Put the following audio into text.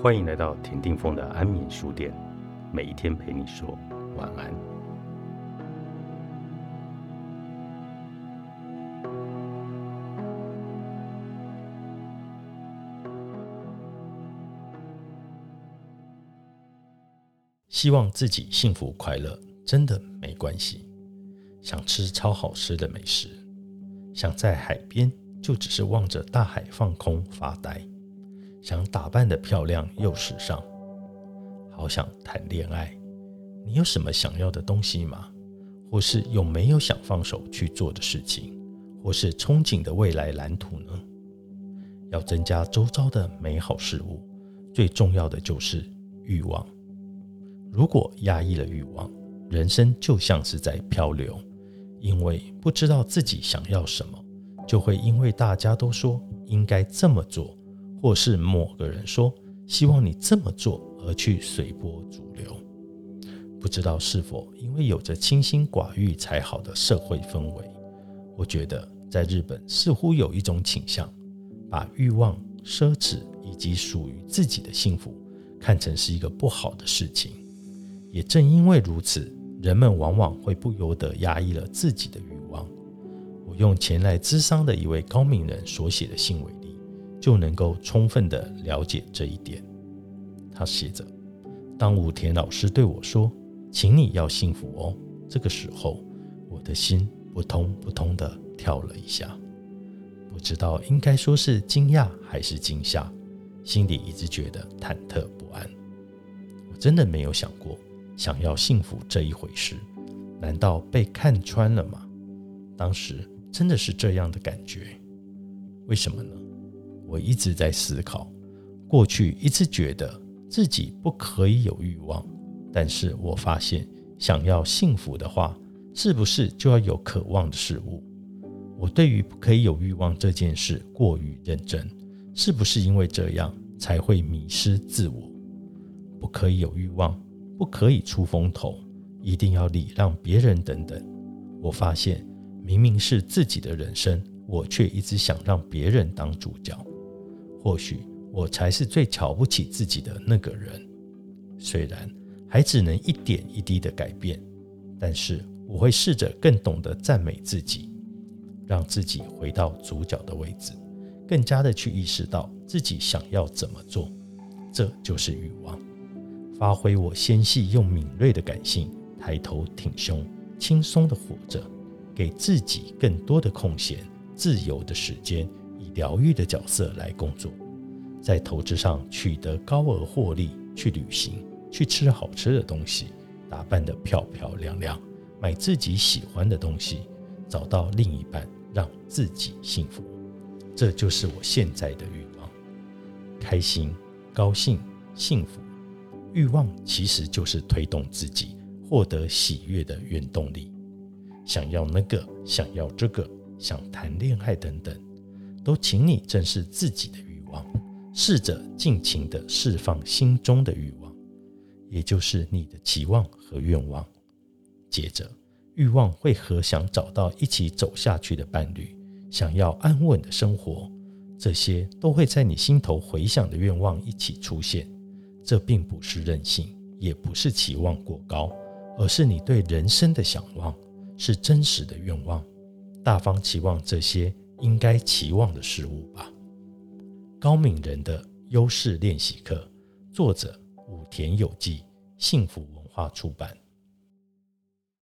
欢迎来到田定峰的安眠书店，每一天陪你说晚安。希望自己幸福快乐，真的没关系。想吃超好吃的美食，想在海边就只是望着大海放空发呆，想打扮的漂亮又时尚，好想谈恋爱。你有什么想要的东西吗？或是有没有想放手去做的事情，或是憧憬的未来蓝图呢？要增加周遭的美好事物，最重要的就是欲望。如果压抑了欲望，人生就像是在漂流。因为不知道自己想要什么，就会因为大家都说应该这么做，或是某个人说希望你这么做而去随波逐流。不知道是否因为有着清心寡欲才好的社会氛围，我觉得在日本似乎有一种倾向，把欲望、奢侈以及属于自己的幸福看成是一个不好的事情。也正因为如此。人们往往会不由得压抑了自己的欲望。我用前来咨商的一位高明人所写的信为，就能够充分的了解这一点。他写着：“当武田老师对我说‘请你要幸福哦’，这个时候，我的心扑通扑通的跳了一下，不知道应该说是惊讶还是惊吓，心里一直觉得忐忑不安。我真的没有想过。”想要幸福这一回事，难道被看穿了吗？当时真的是这样的感觉。为什么呢？我一直在思考，过去一直觉得自己不可以有欲望，但是我发现，想要幸福的话，是不是就要有渴望的事物？我对于不可以有欲望这件事过于认真，是不是因为这样才会迷失自我？不可以有欲望。不可以出风头，一定要礼让别人等等。我发现明明是自己的人生，我却一直想让别人当主角。或许我才是最瞧不起自己的那个人。虽然还只能一点一滴的改变，但是我会试着更懂得赞美自己，让自己回到主角的位置，更加的去意识到自己想要怎么做。这就是欲望。发挥我纤细又敏锐的感性，抬头挺胸，轻松的活着，给自己更多的空闲、自由的时间，疗愈的角色来工作，在投资上取得高额获利，去旅行，去吃好吃的东西，打扮得漂漂亮亮，买自己喜欢的东西，找到另一半，让自己幸福。这就是我现在的欲望：开心、高兴、幸福。欲望其实就是推动自己获得喜悦的原动力。想要那个，想要这个，想谈恋爱等等，都请你正视自己的欲望，试着尽情的释放心中的欲望，也就是你的期望和愿望。接着，欲望会和想找到一起走下去的伴侣，想要安稳的生活，这些都会在你心头回响的愿望一起出现。这并不是任性，也不是期望过高，而是你对人生的向往，是真实的愿望。大方期望这些应该期望的事物吧。高敏人的优势练习课，作者武田有纪，幸福文化出版。